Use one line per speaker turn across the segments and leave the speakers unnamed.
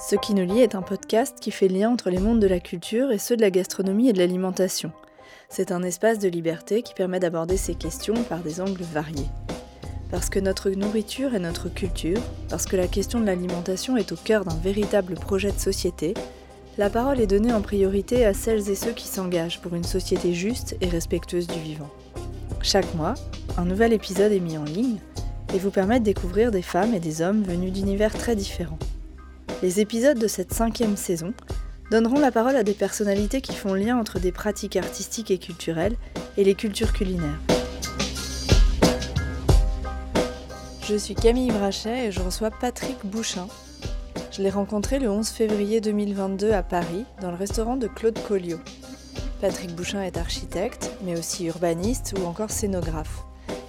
Ce qui nous lie est un podcast qui fait lien entre les mondes de la culture et ceux de la gastronomie et de l'alimentation. C'est un espace de liberté qui permet d'aborder ces questions par des angles variés. Parce que notre nourriture est notre culture, parce que la question de l'alimentation est au cœur d'un véritable projet de société, la parole est donnée en priorité à celles et ceux qui s'engagent pour une société juste et respectueuse du vivant. Chaque mois, un nouvel épisode est mis en ligne et vous permet de découvrir des femmes et des hommes venus d'univers très différents. Les épisodes de cette cinquième saison donneront la parole à des personnalités qui font lien entre des pratiques artistiques et culturelles et les cultures culinaires. Je suis Camille Brachet et je reçois Patrick Bouchin. Je l'ai rencontré le 11 février 2022 à Paris, dans le restaurant de Claude Colliot. Patrick Bouchin est architecte, mais aussi urbaniste ou encore scénographe.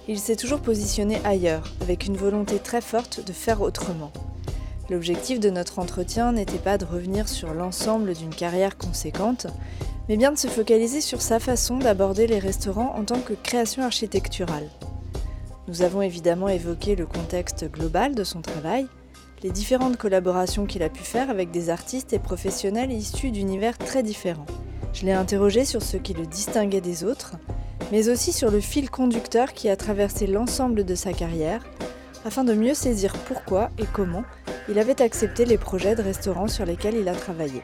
Il s'est toujours positionné ailleurs, avec une volonté très forte de faire autrement. L'objectif de notre entretien n'était pas de revenir sur l'ensemble d'une carrière conséquente, mais bien de se focaliser sur sa façon d'aborder les restaurants en tant que création architecturale. Nous avons évidemment évoqué le contexte global de son travail, les différentes collaborations qu'il a pu faire avec des artistes et professionnels issus d'univers très différents. Je l'ai interrogé sur ce qui le distinguait des autres, mais aussi sur le fil conducteur qui a traversé l'ensemble de sa carrière, afin de mieux saisir pourquoi et comment il avait accepté les projets de restaurants sur lesquels il a travaillé.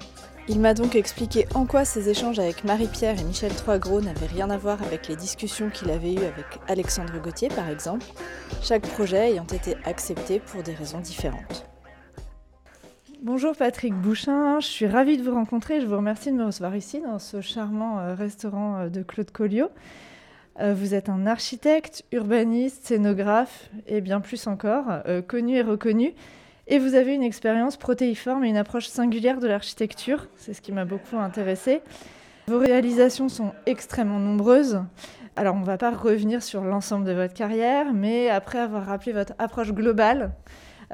Il m'a donc expliqué en quoi ses échanges avec Marie-Pierre et Michel Troisgros n'avaient rien à voir avec les discussions qu'il avait eues avec Alexandre Gauthier par exemple, chaque projet ayant été accepté pour des raisons différentes. Bonjour Patrick Bouchin, je suis ravie de vous rencontrer. Je vous remercie de me recevoir ici dans ce charmant euh, restaurant euh, de Claude Colliot. Euh, vous êtes un architecte, urbaniste, scénographe et bien plus encore, connu et reconnu. Et vous avez une expérience protéiforme et une approche singulière de l'architecture. C'est ce qui m'a beaucoup intéressé. Vos réalisations sont extrêmement nombreuses. Alors, on ne va pas revenir sur l'ensemble de votre carrière, mais après avoir rappelé votre approche globale,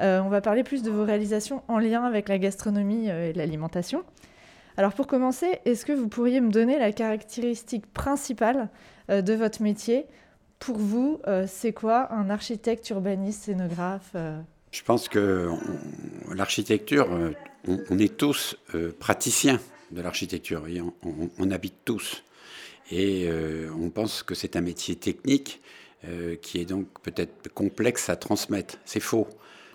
euh, on va parler plus de vos réalisations en lien avec la gastronomie euh, et l'alimentation. Alors, pour commencer, est-ce que vous pourriez me donner la caractéristique principale euh, de votre métier? Pour vous, c'est quoi un architecte, urbaniste, scénographe
je pense que l'architecture, euh, on, est tous euh, praticiens de l'architecture, on, habite tous. Et euh, on pense que c'est un métier technique qui est donc peut-être complexe à transmettre. C'est faux.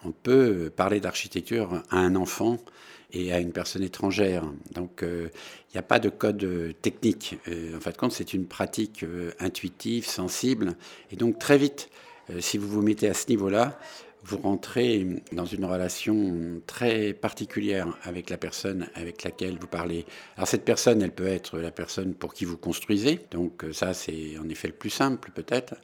On peut parler d'architecture à un enfant et à une personne étrangère. Donc il n'y a pas de code technique. en fin de compte, c'est une pratique intuitive, sensible. Et donc très vite, si vous vous mettez à ce niveau-là, vous rentrez dans une relation très particulière avec la personne avec laquelle vous parlez. Alors cette personne, elle peut être la personne pour qui vous construisez, donc euh, ça c'est en effet le plus simple peut-être.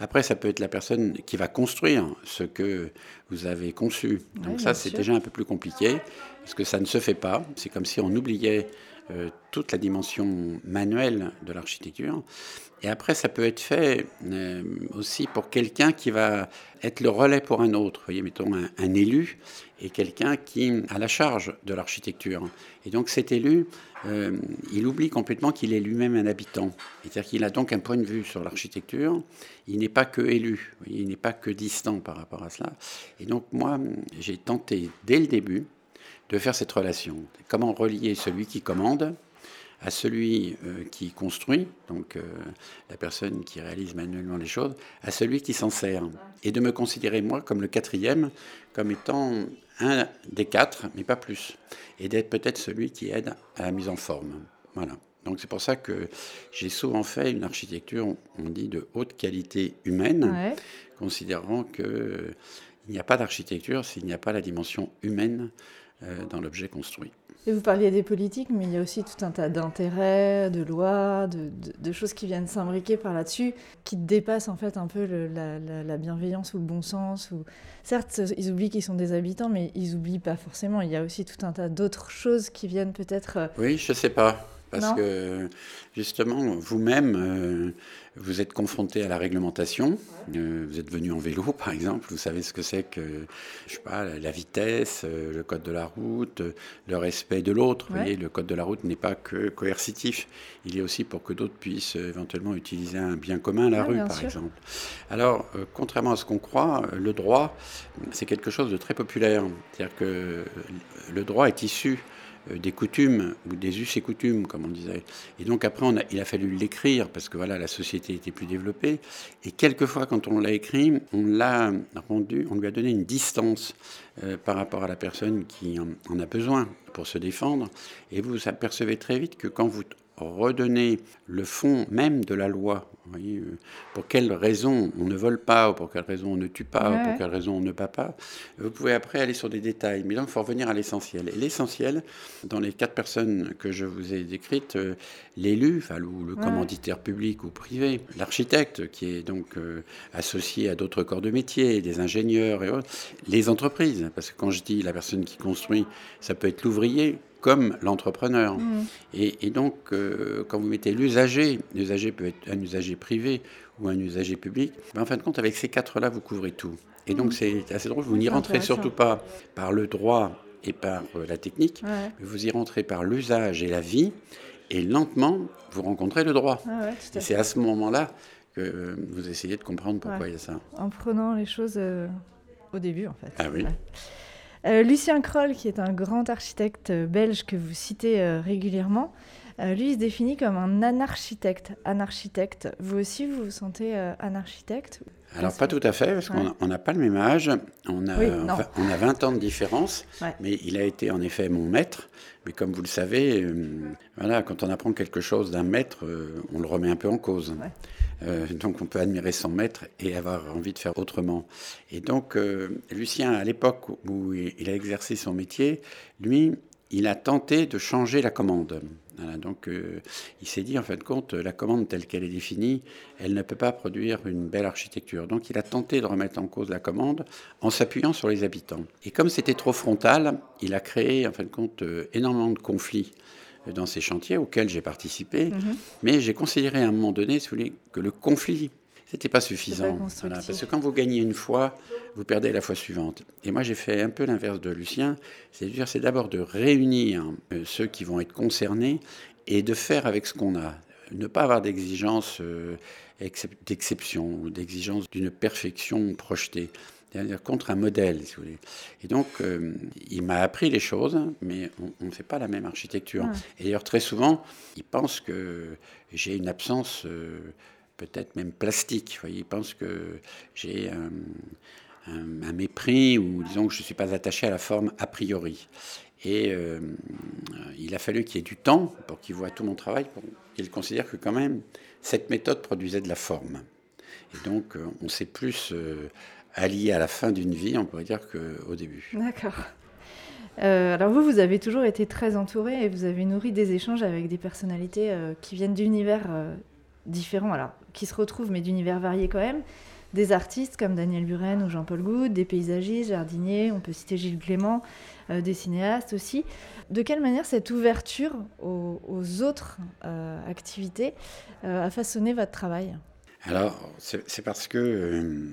Après, ça peut être la personne qui va construire ce que vous avez conçu. Donc ça c'est déjà un peu plus compliqué, parce que ça ne se fait pas. C'est comme si on oubliait euh, toute la dimension manuelle de l'architecture. Et après, ça peut être fait euh, aussi pour quelqu'un qui va être le relais pour un autre. Vous voyez, mettons un, élu et quelqu'un qui a la charge de l'architecture. Et donc cet élu, euh, il oublie complètement qu'il est lui-même un habitant. C'est-à-dire qu'il a donc un point de vue sur l'architecture. Il n'est pas que élu, il n'est pas que distant par rapport à cela. Et donc moi, j'ai tenté dès le début de faire cette relation. Comment relier celui qui commande à celui euh, qui construit, donc euh, la personne qui réalise manuellement les choses, à celui qui s'en sert. Et de me considérer, moi, comme le quatrième, comme étant un des quatre, mais pas plus. Et d'être peut-être celui qui aide à la mise en forme. Voilà. Donc c'est pour ça que j'ai souvent fait une architecture, on dit, de haute qualité humaine, considérant qu'il n'y a pas d'architecture s'il n'y a pas la dimension humaine euh, dans l'objet construit.
Et vous parliez des politiques, mais il y a aussi tout un tas d'intérêts, de lois, de, choses qui viennent s'imbriquer par là-dessus, qui dépassent en fait un peu la, bienveillance ou le bon sens. Ou... Certes, ils oublient qu'ils sont des habitants, mais ils oublient pas forcément. Il y a aussi tout un tas d'autres choses qui viennent peut-être... Euh,
oui, je sais pas. Parce que justement, vous-même, euh, vous êtes confronté à la réglementation. Euh, vous êtes venu en vélo, par exemple. Vous savez ce que c'est que, je sais pas, la vitesse, euh, le code de la route, le respect de l'autre. Vous voyez, le code de la route n'est pas que coercitif. Il est aussi pour que d'autres puissent éventuellement utiliser un bien commun, la rue, par exemple. Alors, contrairement à ce qu'on croit, le droit, c'est quelque chose de très populaire. C'est-à-dire que le droit est issu des coutumes ou des us et coutumes, comme on disait. Et donc après, on a, il a fallu l'écrire parce que voilà, la société était plus développée. Et quelquefois, quand on l'a écrit, on l'a rendu, on lui a donné une distance euh, par rapport à la personne qui en, a besoin pour se défendre. Et vous apercevez très vite que quand vous redonner le fond même de la loi. Euh, pour quelles raisons on ne vole pas, ou pour quelles raisons on ne tue pas, ou pour quelles raisons on ne bat pas. Vous pouvez après aller sur des détails, mais là, il faut revenir à l'essentiel. Et l'essentiel, dans les quatre personnes que je vous ai décrites, euh, l'élu, enfin, le commanditaire public ou privé, l'architecte qui est donc euh, associé à d'autres corps de métier, des ingénieurs et autres, les entreprises, parce que quand je dis la personne qui construit, ça peut être l'ouvrier, comme l'entrepreneur. Mmh. Et, donc, euh, quand vous mettez l'usager, l'usager peut être un usager privé ou un usager public, ben, en fin de compte, avec ces quatre-là, vous couvrez tout. Et donc, mmh. c'est assez drôle, vous n'y rentrez surtout pas par le droit et par euh, la technique, mais vous y rentrez par l'usage et la vie, et lentement, vous rencontrez le droit. Ah et c'est à ce moment-là que euh, vous essayez de comprendre pourquoi il y a ça.
En prenant les choses au début, en fait.
Ah oui.
Euh, Lucien Kroll, qui est un grand architecte belge que vous citez euh, régulièrement, euh, lui, il se définit comme un anarchitecte. Anarchitecte. Vous aussi, vous vous sentez anarchitecte?
Alors pas tout à fait, parce qu'on n'a pas le même âge, on a, on a 20 ans de différence, mais il a été en effet mon maître. Mais comme vous le savez, voilà, quand on apprend quelque chose d'un maître, on le remet un peu en cause. Euh, donc on peut admirer son maître et avoir envie de faire autrement. Et donc euh, Lucien, à l'époque où il a exercé son métier, lui, il a tenté de changer la commande. donc euh, il s'est dit en fin de compte, la commande telle qu'elle est définie, elle ne peut pas produire une belle architecture. Donc il a tenté de remettre en cause la commande en s'appuyant sur les habitants. Et comme c'était trop frontal, il a créé en fin de compte énormément de conflits dans ces chantiers auxquels j'ai participé, mhm. mais j'ai considéré à un moment donné que le conflit, c'était pas suffisant. parce que quand vous gagnez une fois, vous perdez la fois suivante. Et moi, j'ai fait un peu l'inverse de Lucien, c'est-à-dire c'est d'abord de réunir euh, ceux qui vont être concernés et de faire avec ce qu'on a. Ne pas avoir d'exigence euh, d'exception ou d'exigence d'une perfection projetée c'est-à-dire contre un modèle, si vous voulez. Et donc, euh, il m'a appris les choses, mais on ne fait pas la même architecture. Et d'ailleurs, très souvent, il pense que j'ai une absence, euh, peut-être même plastique. Vous voyez, il pense que j'ai un, mépris, ou disons que je ne suis pas attaché à la forme a priori. Et euh, il a fallu qu'il y ait du temps pour qu'il voit tout mon travail, pour qu'il considère que quand même, cette méthode produisait de la forme. Et donc, on s'est plus allié à la fin d'une vie, on pourrait dire qu'au début.
D'accord. Euh, alors vous, vous avez toujours été très entouré et vous avez nourri des échanges avec des personnalités euh, qui viennent d'univers euh, différents, alors qui se retrouvent mais d'univers variés quand même. Des artistes comme Daniel Buren ou Jean-Paul Goude, des paysagistes, jardiniers, on peut citer Gilles Clément, des cinéastes aussi. De quelle manière cette ouverture aux, aux autres activités a façonné votre travail?
Alors, c'est parce que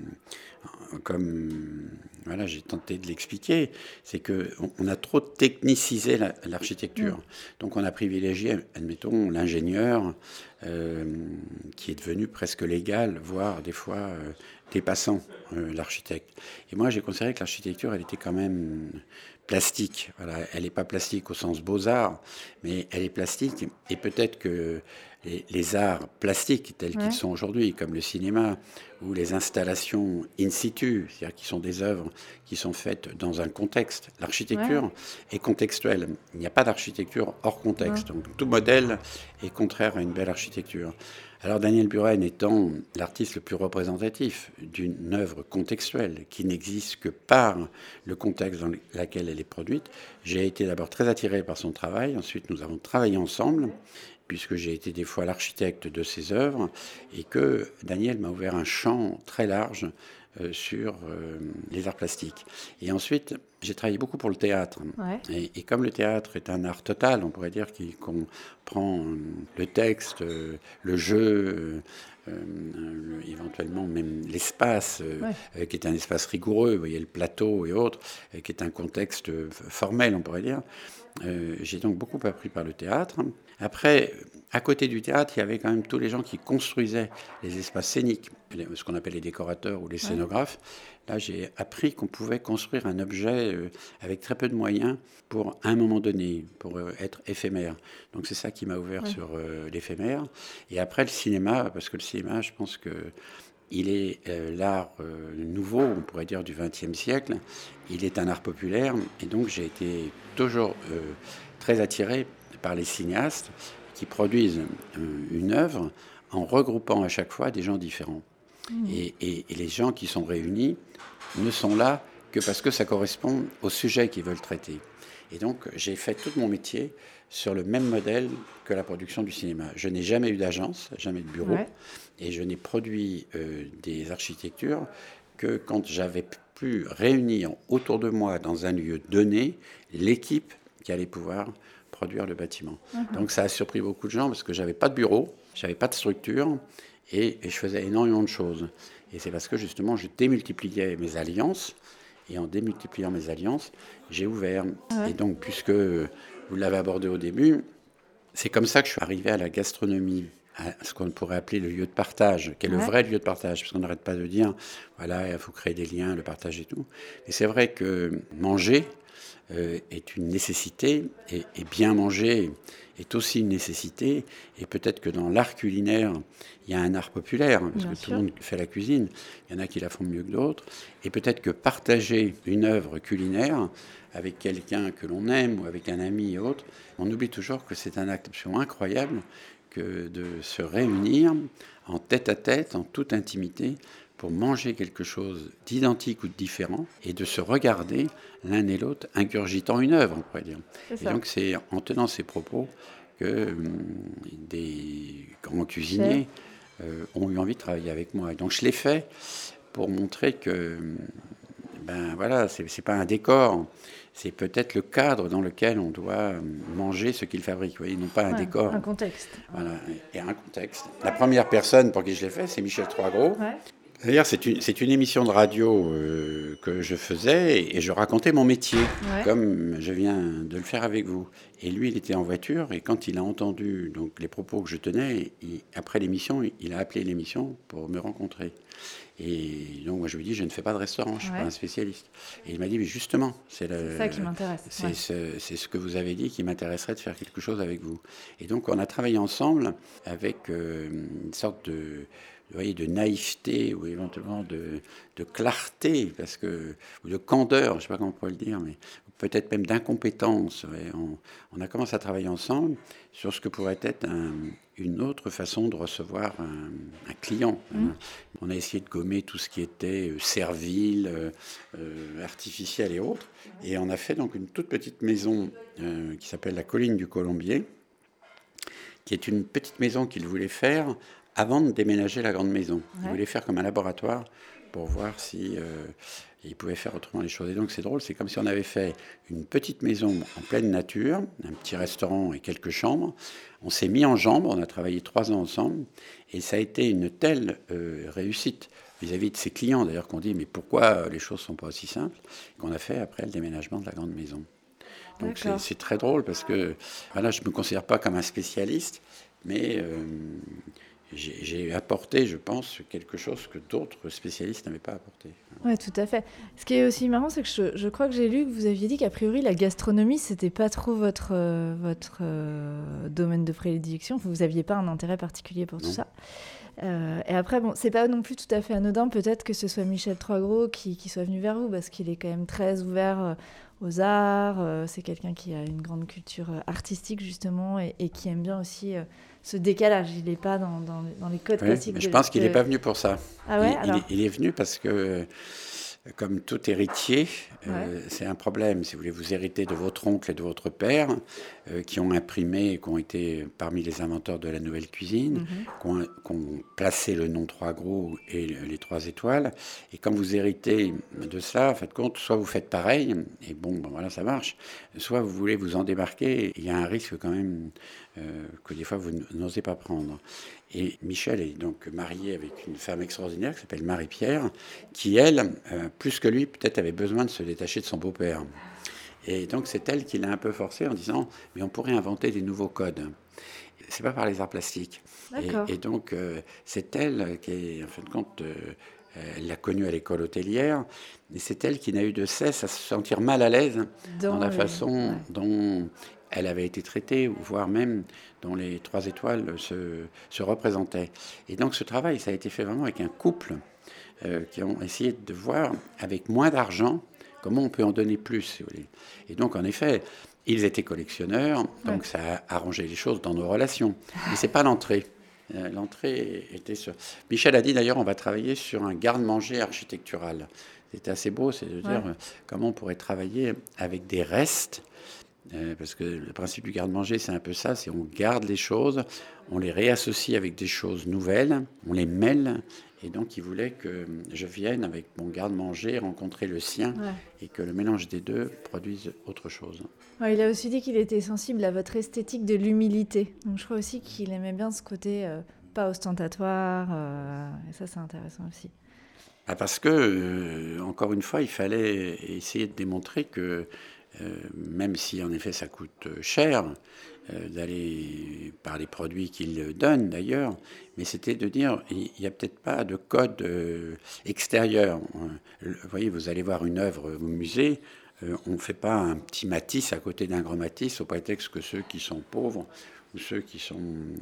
comme voilà, j'ai tenté de l'expliquer, c'est que on, a trop technicisé l'architecture. Mm. Donc on a privilégié, admettons, l'ingénieur euh, qui est devenu presque légal, voire des fois euh, dépassant euh, l'architecte. Et moi, j'ai considéré que l'architecture, elle était quand même plastique. Voilà, elle n'est pas plastique au sens beaux-arts, mais elle est plastique. Et peut-être que les, arts plastiques tels qu'ils sont aujourd'hui, comme le cinéma ou les installations in situ, c'est-à-dire qui sont des œuvres qui sont faites dans un contexte. L'architecture est contextuelle. Il n'y a pas d'architecture hors contexte. Donc tout modèle est contraire à une belle architecture. Alors Daniel Buren étant l'artiste le plus représentatif d'une œuvre contextuelle qui n'existe que par le contexte dans lequel elle est produite, j'ai été d'abord très attiré par son travail. Ensuite, nous avons travaillé ensemble puisque j'ai été des fois l'architecte de ses œuvres, et que Daniel m'a ouvert un champ très large sur les arts plastiques. Et ensuite, j'ai travaillé beaucoup pour le théâtre. Et, comme le théâtre est un art total, on pourrait dire qu'on prend le texte, le jeu, éventuellement même l'espace, qui est un espace rigoureux, vous voyez le plateau et autres, qui est un contexte formel, on pourrait dire. J'ai donc beaucoup appris par le théâtre. Après, à côté du théâtre, il y avait quand même tous les gens qui construisaient les espaces scéniques, ce qu'on appelle les décorateurs ou les scénographes. Là, j'ai appris qu'on pouvait construire un objet euh, avec très peu de moyens pour un moment donné, pour euh, être éphémère. Donc c'est ça qui m'a ouvert sur euh, l'éphémère. Et après le cinéma, parce que le cinéma, je pense que il est l'art nouveau, on pourrait dire du XXe siècle. Il est un art populaire, et donc j'ai été toujours très attiré par les cinéastes qui produisent euh, une œuvre en regroupant à chaque fois des gens différents. Mmh. Et, les gens qui sont réunis ne sont là que parce que ça correspond au sujet qu'ils veulent traiter. Et donc, j'ai fait tout mon métier sur le même modèle que la production du cinéma. Je n'ai jamais eu d'agence, jamais de bureau, et je n'ai produit euh, des architectures que quand j'avais pu réunir autour de moi, dans un lieu donné, l'équipe qui allait pouvoir produire le bâtiment. Donc ça a surpris beaucoup de gens parce que j'avais pas de bureau, j'avais pas de structure et, je faisais énormément de choses. Et c'est parce que justement je démultipliais mes alliances et en démultipliant mes alliances, j'ai ouvert. Et donc puisque vous l'avez abordé au début, c'est comme ça que je suis arrivé à la gastronomie ce qu'on pourrait appeler le lieu de partage, qui est le vrai lieu de partage, parce qu'on n'arrête pas de dire, voilà, il faut créer des liens, le partage et tout. Et c'est vrai que manger, euh, est une nécessité, et, bien manger est aussi une nécessité, et peut-être que dans l'art culinaire, il y a un art populaire, parce que tout le monde fait la cuisine, il y en a qui la font mieux que d'autres, et peut-être que partager une œuvre culinaire avec quelqu'un que l'on aime, ou avec un ami et autre, on oublie toujours que c'est un acte absolument incroyable que de se réunir en tête à tête, en toute intimité, pour manger quelque chose d'identique ou de différent et de se regarder l'un et l'autre ingurgitant une œuvre, on pourrait dire. Et donc c'est en tenant ces propos que hum, des grands cuisiniers euh, ont eu envie de travailler avec moi. Et donc je l'ai fait pour montrer que hum, ben voilà, c'est pas un décor, c'est peut-être le cadre dans lequel on doit manger ce qu'ils fabriquent, voyez, non pas un décor.
Un contexte.
Voilà, et un contexte. La première personne pour qui je l'ai fait, c'est Michel Troisgros. Ouais. D'ailleurs, c'est une, une, émission de radio euh, que je faisais et, je racontais mon métier, comme je viens de le faire avec vous. Et lui, il était en voiture et quand il a entendu donc, les propos que je tenais, après l'émission, il a appelé l'émission pour me rencontrer. Et donc, moi, je lui dit, je ne fais pas de restaurant, je ne suis pas un spécialiste. Et il m'a dit, mais justement, c'est
ça qui m'intéresse.
C'est ce, que vous avez dit qui m'intéresserait de faire quelque chose avec vous. Et donc, on a travaillé ensemble avec euh, une sorte de voyez, de naïveté ou éventuellement de, clarté, parce que, ou de candeur, je ne sais pas comment on pourrait le dire, mais peut-être même d'incompétence. On, a commencé à travailler ensemble sur ce que pourrait être une autre façon de recevoir un, client. Mmh. On a essayé de gommer tout ce qui était euh, servile, euh, euh, artificiel et autres. Et on a fait donc une toute petite maison qui s'appelle la colline du Colombier, qui est une petite maison qu'il voulait faire avant de déménager la grande maison. Il voulait faire comme un laboratoire pour voir si euh, il pouvait faire autrement les choses. Et donc c'est drôle, c'est comme si on avait fait une petite maison en pleine nature, un petit restaurant et quelques chambres. On s'est mis en jambes, on a travaillé trois ans ensemble, et ça a été une telle euh, réussite vis-à-vis de ses clients, d'ailleurs, qu'on dit mais pourquoi les choses sont pas aussi simples, qu'on a fait après le déménagement de la grande maison. Donc c'est très drôle parce que voilà, je ne me considère pas comme un spécialiste, mais euh, j'ai apporté, je pense, quelque chose que d'autres spécialistes n'avaient pas apporté.
Oui, tout à fait. Ce qui est aussi marrant, c'est que je, crois que j'ai lu que vous aviez dit qu'a priori, la gastronomie, c'était pas trop votre, euh, votre euh, domaine de prédilection. Vous n'aviez pas un intérêt particulier pour tout ça. Euh, et après, bon, c'est pas non plus tout à fait anodin, peut-être que ce soit Michel Troisgros qui, qui soit venu vers vous, parce qu'il est quand même très ouvert aux arts. c'est quelqu'un qui a une grande culture artistique, justement, et, et qui aime bien aussi ce décalage. Il n'est pas dans, dans, les codes classiques.
Je pense qu'il n'est pas venu pour ça.
Ah ouais,
il, est venu parce que comme tout héritier, euh, c'est un problème. Si vous voulez, vous héritez de votre oncle et de votre père, euh, qui ont imprimé, qui ont été parmi les inventeurs de la nouvelle cuisine, mhm. qui, ont, placé le nom trois gros et les trois étoiles. Et quand vous héritez de ça, faites compte, soit vous faites pareil, et bon, ben voilà, ça marche, soit vous voulez vous en débarquer. Il y a un risque quand même euh, que des fois vous n'osez pas prendre. Et Michel est donc marié avec une femme extraordinaire qui s'appelle Marie-Pierre, qui, elle, euh, plus que lui, peut-être avait besoin de se détacher de son beau-père. Et donc c'est elle qui l'a un peu forcé en disant, mais on pourrait inventer des nouveaux codes. C'est pas par les arts plastiques. Et, donc euh, c'est elle qui, en fin de compte, euh, elle l'a connue à l'école hôtelière, et c'est elle qui n'a eu de cesse à se sentir mal à l'aise dans, la façon dont elle avait été traitée, voire même dont les trois étoiles se, se représentaient. Et donc ce travail, ça a été fait vraiment avec un couple euh, qui ont essayé de voir, avec moins d'argent, comment on peut en donner plus, si vous voulez. Et donc, en effet, ils étaient collectionneurs, donc ça a arrangé les choses dans nos relations. Mais c'est pas l'entrée. Euh, l'entrée était sur. Michel a dit d'ailleurs, on va travailler sur un garde-manger architectural. C'était assez beau, c'est de dire euh, comment on pourrait travailler avec des restes parce que le principe du garde-manger, c'est un peu ça, c'est on garde les choses, on les réassocie avec des choses nouvelles, on les mêle, et donc il voulait que je vienne avec mon garde-manger rencontrer le sien, et que le mélange des deux produise autre chose.
il a aussi dit qu'il était sensible à votre esthétique de l'humilité, donc je crois aussi qu'il aimait bien ce côté euh, pas ostentatoire, euh, et ça c'est intéressant aussi.
Ah, parce que, encore une fois, il fallait essayer de démontrer que euh, même si en effet ça coûte cher euh, d'aller par les produits qu'ils donnent d'ailleurs, mais c'était de dire il n'y a peut-être pas de code euh, extérieur. Vous voyez, vous allez voir une œuvre au musée, on ne fait pas un petit Matisse à côté d'un grand Matisse au prétexte que ceux qui sont pauvres ou ceux qui sont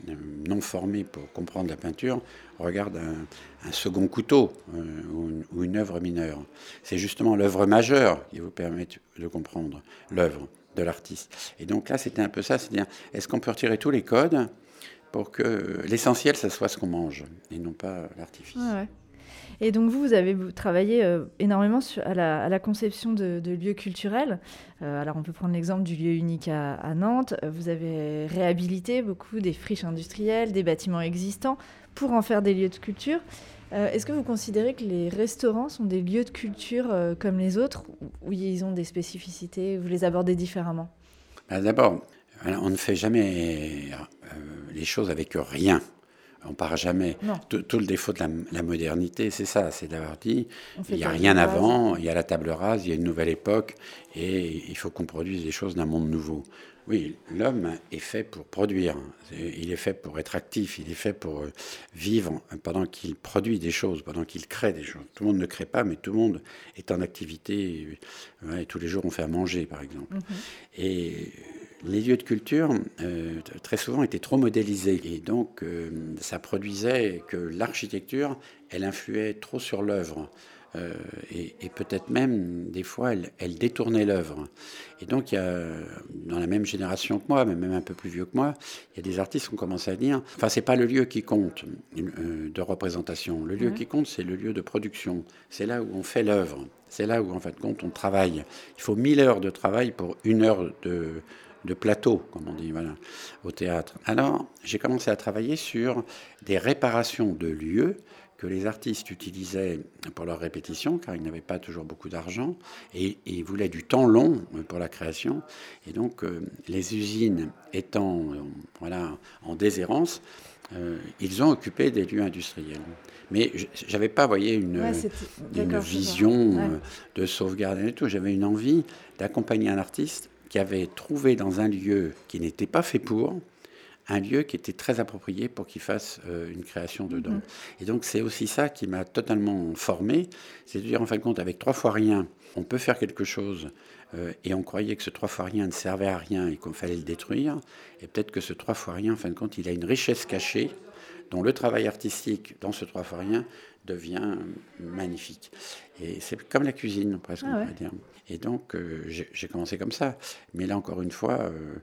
euh, non formés pour comprendre la peinture regardent un, second couteau euh, ou, une, œuvre mineure. C'est justement l'œuvre majeure qui vous permet de comprendre l'œuvre de l'artiste. Et donc là, c'était un peu ça, c'est-à-dire, est-ce qu'on peut retirer tous les codes pour que l'essentiel, ça soit ce qu'on mange, et non pas l'artifice?
Et donc vous, vous avez travaillé euh, énormément à, la, conception de, lieux culturels. Euh, alors on peut prendre l'exemple du lieu unique à, Nantes. Vous avez réhabilité beaucoup des friches industrielles, des bâtiments existants pour en faire des lieux de culture. Euh, est-ce que vous considérez que les restaurants sont des lieux de culture comme les autres, où ils ont des spécificités, vous les abordez différemment?
Ben, D'abord, on ne fait jamais les choses avec rien. On part jamais. Tout, le défaut de la, modernité, c'est ça, c'est d'avoir dit, il n'y a rien avant, il y a la table rase, il y a une nouvelle époque, et il faut qu'on produise des choses d'un monde nouveau. Oui, l'homme est fait pour produire, il est fait pour être actif, il est fait pour euh, vivre pendant qu'il produit des choses, pendant qu'il crée des choses. Tout le monde ne crée pas, mais tout le monde est en activité. et tous les jours, on fait à manger, par exemple. Mhm. Et les lieux de culture, euh, très souvent, étaient trop modélisés. Et donc, euh, ça produisait que l'architecture, elle influait trop sur l'œuvre. Euh, et, peut-être même, des fois, elle, détournait l'œuvre. Et donc, il y a, dans la même génération que moi, mais même un peu plus vieux que moi, il y a des artistes qui ont commencé à dire enfin, c'est pas le lieu qui compte de représentation. Le lieu qui compte, c'est le lieu de production. C'est là où on fait l'œuvre. C'est là où, en fin de compte, on travaille. Il faut 1000 heures de travail pour une heure de de plateau, comme on dit, voilà, au théâtre. Alors, j'ai commencé à travailler sur des réparations de lieux que les artistes utilisaient pour leur répétition, car ils n'avaient pas toujours beaucoup d'argent, et, ils voulaient du temps long pour la création. Et donc, euh, les usines étant euh, voilà, en déshérence, euh, ils ont occupé des lieux industriels. Mais j'avais pas, voyez, une, une vision de sauvegarde et tout. J'avais une envie d'accompagner un artiste qui avait trouvé dans un lieu qui n'était pas fait pour, un lieu qui était très approprié pour qu'il fasse euh, une création dedans. Mhm. Et donc c'est aussi ça qui m'a totalement formé, c'est de dire en fin de compte avec trois fois rien, on peut faire quelque chose euh, et on croyait que ce trois fois rien ne servait à rien et qu'on fallait le détruire. Et peut-être que ce trois fois rien, en fin de compte, il a une richesse cachée dont le travail artistique dans ce trois fois rien devient magnifique. Et c'est comme la cuisine, presque, ah on va dire. Et donc, euh, j'ai commencé comme ça. Mais là, encore une fois, euh,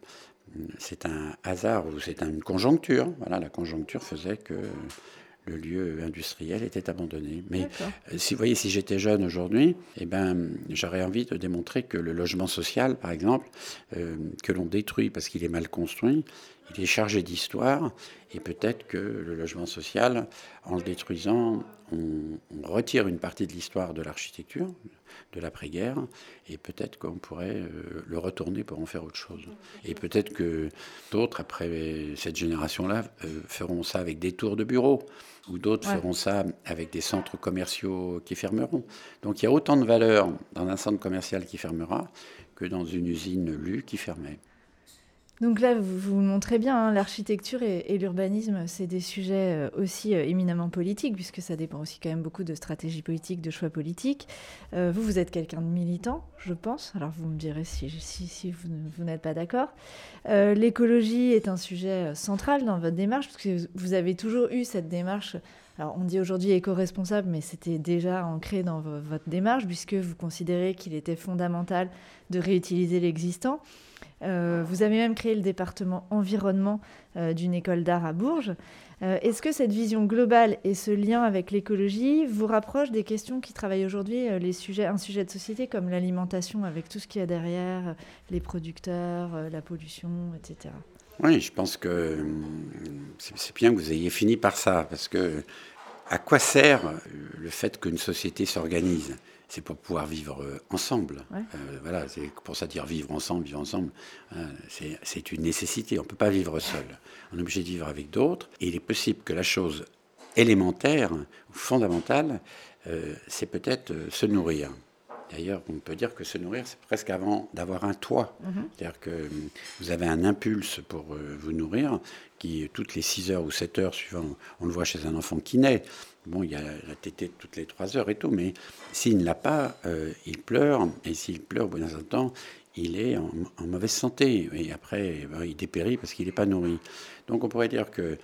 c'est un hasard ou c'est une conjoncture. Voilà, la conjoncture faisait que le lieu industriel était abandonné. Mais euh, si vous voyez, si j'étais jeune aujourd'hui, eh ben, j'aurais envie de démontrer que le logement social, par exemple, euh, que l'on détruit parce qu'il est mal construit, il est chargé d'histoire, et peut-être que le logement social, en le détruisant, on, retire une partie de l'histoire de l'architecture, de l'après-guerre, et peut-être qu'on pourrait euh, le retourner pour en faire autre chose. Et peut-être que d'autres, après cette génération-là, feront ça avec des tours de bureau ou d'autres feront ça avec des centres commerciaux qui fermeront. Donc il y a autant de valeur dans un centre commercial qui fermera que dans une usine lue qui fermait.
Donc là, vous, vous montrez bien, hein, l'architecture et, l'urbanisme, c'est des sujets euh, aussi euh, éminemment politiques, puisque ça dépend aussi quand même beaucoup de stratégie politique, de choix politiques. Euh, vous, vous êtes quelqu'un de militant, je pense. Alors vous me direz si, vous n'êtes pas d'accord. L'écologie est un sujet central dans votre démarche, parce que vous avez toujours eu cette démarche alors on dit aujourd'hui éco-responsable, mais c'était déjà ancré dans votre démarche, puisque vous considérez qu'il était fondamental de réutiliser l'existant. Euh, vous avez même créé le département environnement euh, d'une école d'art à Bourges. Euh, est-ce que cette vision globale et ce lien avec l'écologie vous rapprochent des questions qui travaillent aujourd'hui, les un sujet de société comme l'alimentation avec tout ce qu'il y a derrière, les producteurs, la pollution, etc.
Oui, je pense que c'est bien que vous ayez fini par ça, parce que à quoi sert le fait qu'une société s'organise? C'est pour pouvoir vivre euh, ensemble. Euh, voilà, c'est pour ça dire vivre ensemble, vivre ensemble. Hein, c'est une nécessité. On ne peut pas vivre seul. On est obligé de vivre avec d'autres. Et il est possible que la chose élémentaire ou fondamentale, euh, c'est peut-être se nourrir. D'ailleurs, on peut dire que se nourrir, c'est presque avant d'avoir un toit. Mhm. C'est-à-dire que vous avez un impulse pour vous nourrir qui, toutes les 6 heures ou 7 heures suivant, on le voit chez un enfant qui naît, Bon, il y a la tétée toutes les trois heures et tout, mais s'il ne l'a pas, euh, il pleure, et s'il pleure au bout d'un temps, il est en, mauvaise santé, et après, ben, il dépérit parce qu'il n'est pas nourri. Donc on pourrait dire que,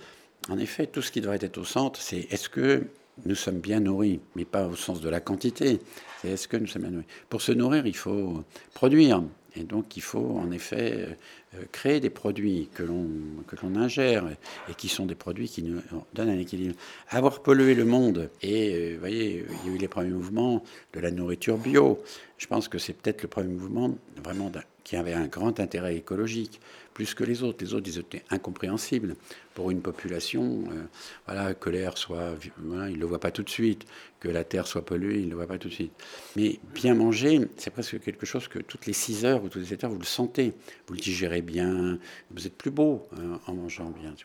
en effet, tout ce qui devrait être au centre, c'est est-ce que nous sommes bien nourris, mais pas au sens de la quantité, c'est est-ce que nous sommes bien nourris. Pour se nourrir, il faut produire, et donc il faut en effet euh, créer des produits que l'on, que l'on ingère et qui sont des produits qui nous donnent un équilibre. Avoir pollué le monde, et euh, vous voyez, il y a eu les premiers mouvements de la nourriture bio. Je pense que c'est peut-être le premier mouvement vraiment qui avait un grand intérêt écologique plus que les autres. Les autres, ils étaient incompréhensibles pour une population. Euh, voilà, que l'air soit, voilà, ils le voient pas tout de suite, que la terre soit polluée, ils ne le voient pas tout de suite. Mais bien manger, c'est presque quelque chose que toutes les 6 heures ou toutes les 7 heures, vous le sentez. Vous le digérez bien, vous êtes plus beau hein, en mangeant bien.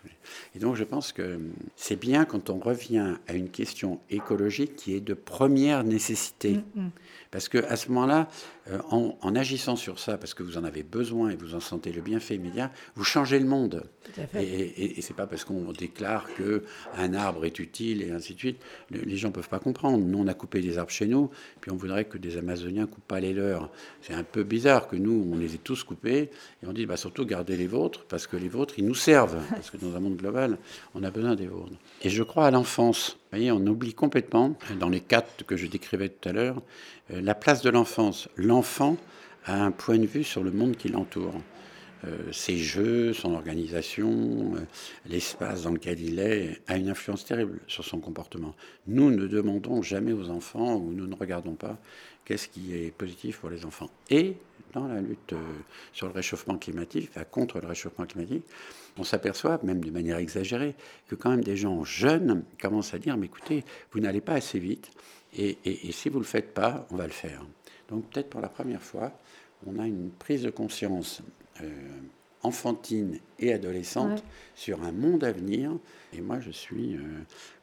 Et donc, je pense que c'est bien quand on revient à une question écologique qui est de première nécessité. Mm, mm. Parce que à ce moment-là, euh, en, agissant sur ça, parce que vous en avez besoin et vous en sentez le bienfait immédiat, vous changez le monde. Et, et, et c'est pas parce qu'on déclare que un arbre est utile et ainsi de suite. Les gens peuvent pas comprendre. Nous, on a coupé des arbres chez nous, puis on voudrait que des Amazoniens coupent pas les leurs. C'est un peu bizarre que nous, on les ait tous coupés et on dit bah, surtout gardez les vôtres parce que les vôtres, ils nous servent. Parce que dans un monde global, on a besoin des vôtres. Et je crois à l'enfance. Vous voyez, on oublie complètement, dans les quatre que je décrivais tout à l'heure, euh, la place de l'enfance. L'enfant a un point de vue sur le monde qui l'entoure. Euh, ses jeux, son organisation, euh, l'espace dans lequel il est, a une influence terrible sur son comportement. Nous ne demandons jamais aux enfants, ou nous ne regardons pas, qu'est-ce qui est positif pour les enfants. Et dans la lutte sur le réchauffement climatique, enfin, contre le réchauffement climatique, on s'aperçoit, même de manière exagérée, que quand même des gens jeunes commencent à dire, mais écoutez, vous n'allez pas assez vite, et, si vous ne le faites pas, on va le faire. Donc peut-être pour la première fois, on a une prise de conscience euh, enfantine et adolescente sur un monde à venir. Et moi, je suis, euh,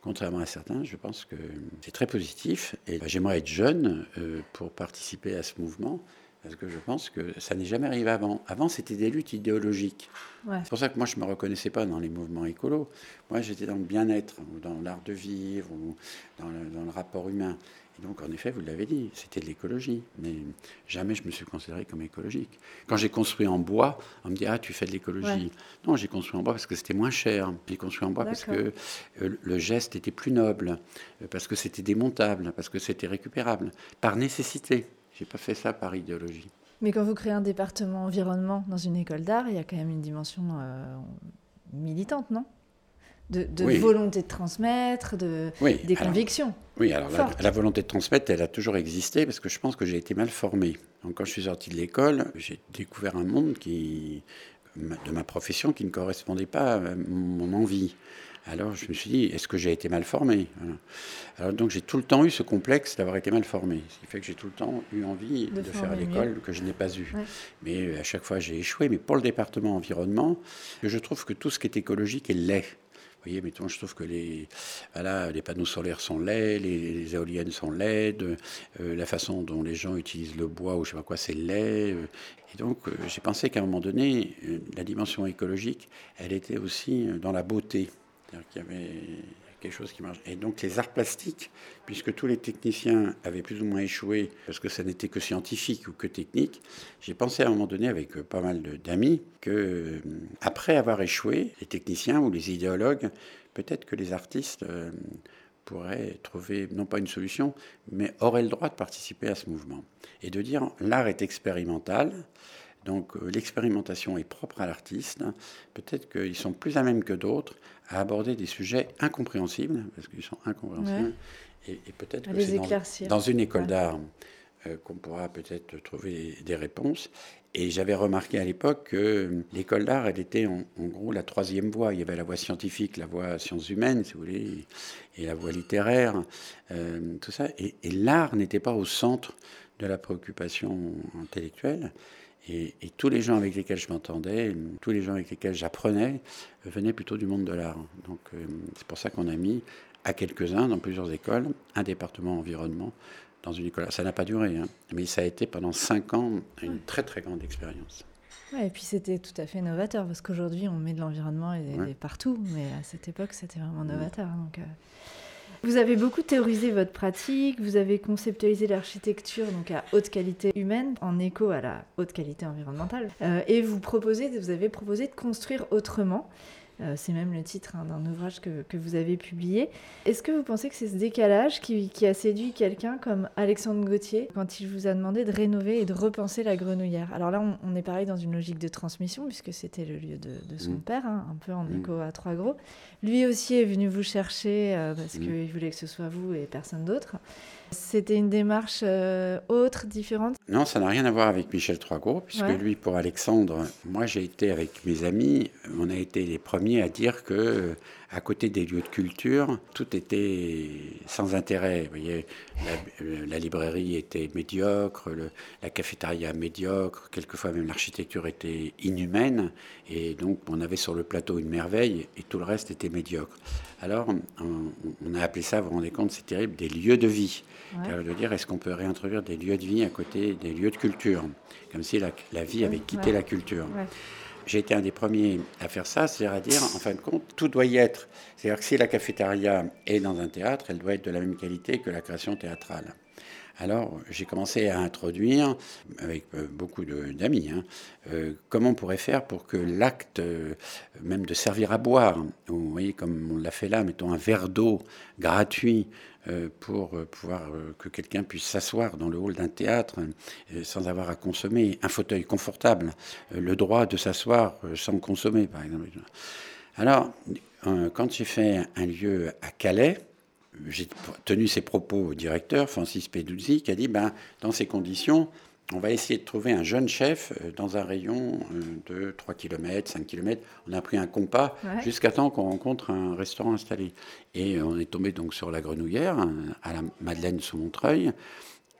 contrairement à certains, je pense que c'est très positif. Et j'aimerais être jeune euh, pour participer à ce mouvement. Parce que je pense que ça n'est jamais arrivé avant. Avant, c'était des luttes idéologiques. C'est pour ça que moi, je ne me reconnaissais pas dans les mouvements écolos. Moi, j'étais dans le bien-être, ou dans l'art de vivre, ou dans le, rapport humain. Et donc, en effet, vous l'avez dit, c'était de l'écologie. Mais jamais je me suis considéré comme écologique. Quand j'ai construit en bois, on me dit Ah, tu fais de l'écologie. Non, j'ai construit en bois parce que c'était moins cher. J'ai construit en bois parce que euh, le geste était plus noble, euh, parce que c'était démontable, parce que c'était récupérable, par nécessité. J'ai pas fait ça par idéologie.
Mais quand vous créez un département environnement dans une école d'art, il y a quand même une dimension euh, militante, non? De, volonté de transmettre, de, des convictions.
Oui, alors la, volonté de transmettre, elle a toujours existé parce que je pense que j'ai été mal formé. Donc quand je suis sorti de l'école, j'ai découvert un monde qui, de ma profession qui ne correspondait pas à mon envie. Alors je me suis dit, est-ce que j'ai été mal formé? Alors donc j'ai tout le temps eu ce complexe d'avoir été mal formé, ce qui fait que j'ai tout le temps eu envie de, faire l'école que je n'ai pas eu. Mais euh, à chaque fois j'ai échoué. Mais pour le département environnement, je trouve que tout ce qui est écologique est laid. Vous voyez, mettons, je trouve que les, voilà, les panneaux solaires sont laids, les, éoliennes sont laides, euh, la façon dont les gens utilisent le bois ou je sais pas quoi, c'est laid. Euh. et donc, j'ai pensé qu'à un moment donné, la dimension écologique, elle était aussi dans la beauté. Qu'il y avait quelque chose qui marche. Et donc les arts plastiques, puisque tous les techniciens avaient plus ou moins échoué, parce que ça n'était que scientifique ou que technique, j'ai pensé à un moment donné avec euh, pas mal d'amis que euh, après avoir échoué, les techniciens ou les idéologues, peut-être que les artistes euh, pourraient trouver non pas une solution, mais auraient le droit de participer à ce mouvement. Et de dire l'art est expérimental, donc euh, l'expérimentation est propre à l'artiste. Peut-être qu'ils sont plus à même que d'autres à aborder des sujets incompréhensibles, parce qu'ils sont incompréhensibles. Et, peut-être que c'est dans, une école d'art euh, qu'on pourra peut-être trouver des réponses. Et j'avais remarqué à l'époque que l'école d'art, elle était en, gros la troisième voie. Il y avait la voie scientifique, la voie sciences humaines, si vous voulez, et la voie littéraire, euh, tout ça. et l'art n'était pas au centre de la préoccupation intellectuelle. Et, tous les gens avec lesquels je m'entendais, tous les gens avec lesquels j'apprenais, venaient plutôt du monde de l'art. Donc euh, c'est pour ça qu'on a mis à quelques-uns, dans plusieurs écoles, un département environnement dans une école. Ça n'a pas duré, hein, mais ça a été pendant cinq ans une très très grande expérience.
Ouais, et puis c'était tout à fait novateur, parce qu'aujourd'hui on met de l'environnement et, partout, mais à cette époque c'était vraiment novateur. Donc, euh, vous avez beaucoup théorisé votre pratique, vous avez conceptualisé l'architecture donc à haute qualité humaine en écho à la haute qualité environnementale, euh, et vous proposez, vous avez proposé de construire autrement. Euh, c'est même le titre hein, d'un ouvrage que, que, vous avez publié. Est-ce que vous pensez que c'est ce décalage qui, qui a séduit quelqu'un comme Alexandre Gauthier quand il vous a demandé de rénover et de repenser la grenouillère? Alors là, on, est pareil dans une logique de transmission, puisque c'était le lieu de, de son mmh. père, hein, un peu en mmh. écho à Trois Gros. Lui aussi est venu vous chercher euh, parce mmh. qu'il voulait que ce soit vous et personne d'autre. C'était une démarche euh, autre, différente?
Non, ça n'a rien à voir avec Michel Troisgros, puisque lui, pour Alexandre, moi j'ai été avec mes amis, on a été les premiers à dire que à côté des lieux de culture, tout était sans intérêt. Vous voyez, la, librairie était médiocre, la cafétéria médiocre, quelquefois même l'architecture était inhumaine, et donc on avait sur le plateau une merveille, et tout le reste était médiocre. Alors on, a appelé ça, vous vous rendez compte, c'est terrible, des lieux de vie. Ouais. de dire, est-ce qu'on peut réintroduire des lieux de vie à côté des lieux de culture, comme si la, vie avait quitté la culture. J'ai été un des premiers à faire ça, c'est-à-dire à dire, en fin de compte, tout doit y être. C'est-à-dire que si la cafétéria est dans un théâtre, elle doit être de la même qualité que la création théâtrale. Alors, j'ai commencé à introduire, avec euh, beaucoup d'amis, hein, euh, comment on pourrait faire pour que l'acte, euh, même de servir à boire, vous voyez, comme on l'a fait là, mettons un verre d'eau gratuit pour pouvoir que quelqu'un puisse s'asseoir dans le hall d'un théâtre sans avoir à consommer, un fauteuil confortable, le droit de s'asseoir sans consommer, par exemple. Alors, quand j'ai fait un lieu à Calais, j'ai tenu ces propos au directeur, Francis Peduzzi, qui a dit ben, dans ces conditions, on va essayer de trouver un jeune chef euh, dans un rayon euh, de 3 km, 5 km. On a pris un compas jusqu'à temps qu'on rencontre un restaurant installé. Et on est tombé donc sur la Grenouillère, à la Madeleine sous Montreuil.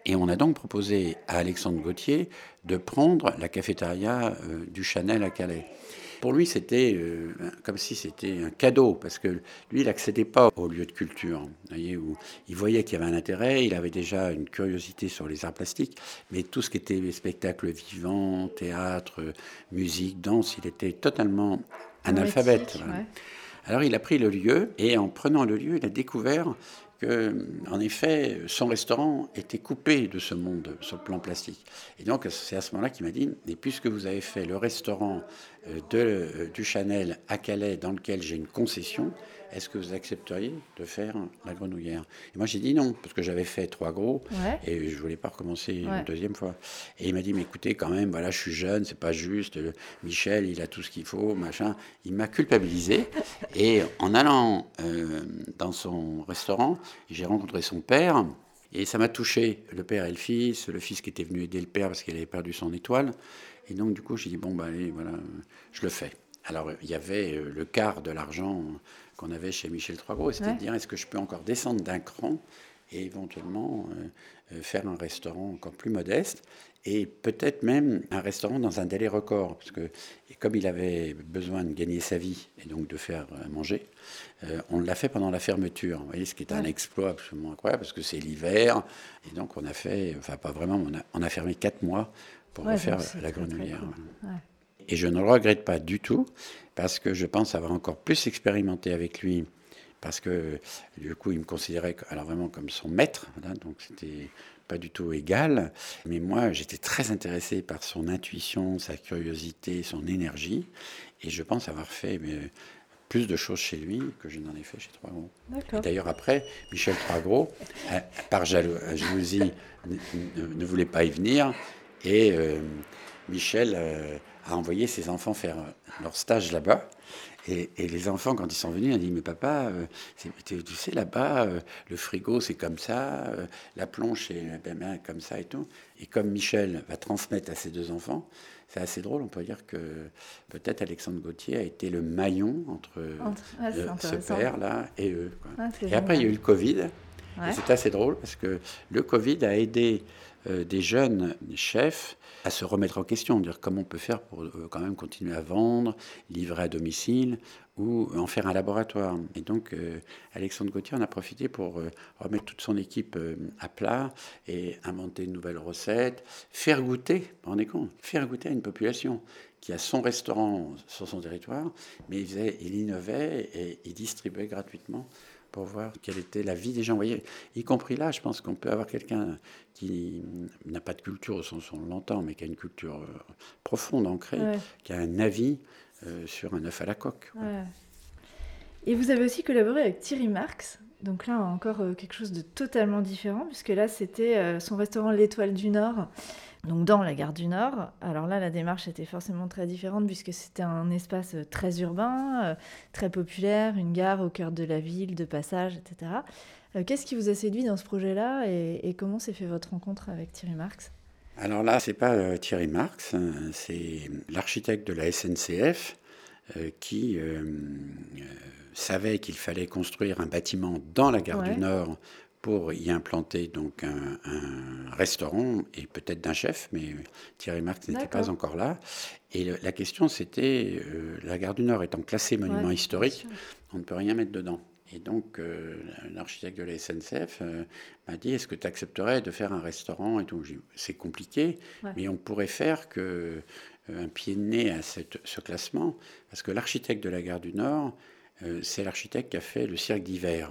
Et on a donc proposé à Alexandre Gauthier de prendre la cafétéria euh, du Chanel à Calais. Pour lui, c'était euh, comme si c'était un cadeau, parce que lui, il n'accédait pas au lieu de culture. Voyez, où il voyait qu'il y avait un intérêt, il avait déjà une curiosité sur les arts plastiques, mais tout ce qui était spectacle vivant, théâtre, musique, danse, il était totalement analphabète. Alors il a pris le lieu, et en prenant le lieu, il a découvert que, en effet, son restaurant était coupé de ce monde sur le plan plastique. Et donc, c'est à ce moment-là qu'il m'a dit, et puisque vous avez fait le restaurant euh, euh, du Chanel à Calais, dans lequel j'ai une concession, est-ce que vous accepteriez de faire la grenouillère? Et moi, j'ai dit non, parce que j'avais fait trois gros et je voulais pas recommencer une deuxième fois. Et il m'a dit, mais écoutez, quand même, voilà, je suis jeune, c'est pas juste. Michel, il a tout ce qu'il faut, machin. Il m'a culpabilisé. et en allant euh, dans son restaurant, j'ai rencontré son père. Et ça m'a touché, le père et le fils, le fils qui était venu aider le père parce qu'il avait perdu son étoile. Et donc, du coup, j'ai dit, bon, bah, allez, voilà, je le fais. Alors, il y avait euh, le quart de l'argent qu'on avait chez Michel Troisgros, c'était de dire, est-ce que je peux encore descendre d'un cran et éventuellement euh, euh, faire un restaurant encore plus modeste et peut-être même un restaurant dans un délai record, parce que comme il avait besoin de gagner sa vie et donc de faire manger, on l'a fait pendant la fermeture. Vous voyez, ce qui est un exploit absolument incroyable, parce que c'est l'hiver, et donc on a fait, enfin pas vraiment, on a, on a fermé quatre mois pour refaire la grenouillère. Et je ne le regrette pas du tout, parce que je pense avoir encore plus expérimenté avec lui, parce que du coup, il me considérait alors vraiment comme son maître, donc c'était pas du tout égal. Mais moi, j'étais très intéressé par son intuition, sa curiosité, son énergie, et je pense avoir fait mais, plus de choses chez lui que je n'en ai fait chez Trois Gros. D'ailleurs, après, Michel Trois Gros, euh, par jalousie, ne, voulait pas y venir, et euh, Michel euh, a envoyé ses enfants faire leur stage là-bas. Et, les enfants, quand ils sont venus, ils ont dit Mais papa, euh, tu sais, là-bas, le frigo, c'est comme ça, la planche, est ben, comme ça et tout. Et comme Michel va transmettre à ses deux enfants, c'est assez drôle. On peut dire que peut-être Alexandre Gauthier a été le maillon entre, ce père-là et eux. Ah, et après, il y a eu le Covid. Et c'est assez drôle parce que le Covid a aidé euh, des jeunes chefs à se remettre en question, dire comment on peut faire pour euh, quand même continuer à vendre, livrer à domicile ou en faire un laboratoire. Et donc, euh, Alexandre Gauthier en a profité pour remettre toute son équipe à plat et inventer de nouvelles recettes, faire goûter, rendez compte, faire goûter à une population qui a son restaurant sur son territoire, mais il innovait et il distribuait gratuitement pour voir quelle était la vie des gens. Vous voyez, y compris là, je pense qu'on peut avoir quelqu'un qui n'a pas de culture au sens où on l'entend, mais qui a une culture euh, profonde, ancrée, qui a un avis euh, sur un œuf à la coque.
Et vous avez aussi collaboré avec Thierry Marx. Donc là, encore euh, quelque chose de totalement différent, puisque là, c'était son restaurant L'Étoile du Nord, donc dans la gare du Nord. Alors là, la démarche était forcément très différente puisque c'était un espace euh, très urbain, euh, très populaire, une gare au cœur de la ville, de passage, etc. Euh, qu'est-ce qui vous a séduit dans ce projet-là et, comment s'est fait votre rencontre avec Thierry Marx?
Alors là, c'est pas Thierry Marx, hein, c'est l'architecte de la SNCF qui savait qu'il fallait construire un bâtiment dans la gare du Nord pour y implanter donc un, restaurant et peut-être d'un chef, mais Thierry Marx n'était pas encore là. Et la question c'était, euh, la gare du Nord étant classée monument historique, on ne peut rien mettre dedans. Et donc euh, l'architecte de la SNCF euh, m'a dit, est-ce que tu accepterais de faire un restaurant et tout? C'est compliqué, mais on pourrait faire que un pied de nez à ce classement, parce que l'architecte de la gare du Nord, c'est l'architecte qui a fait le cirque d'hiver.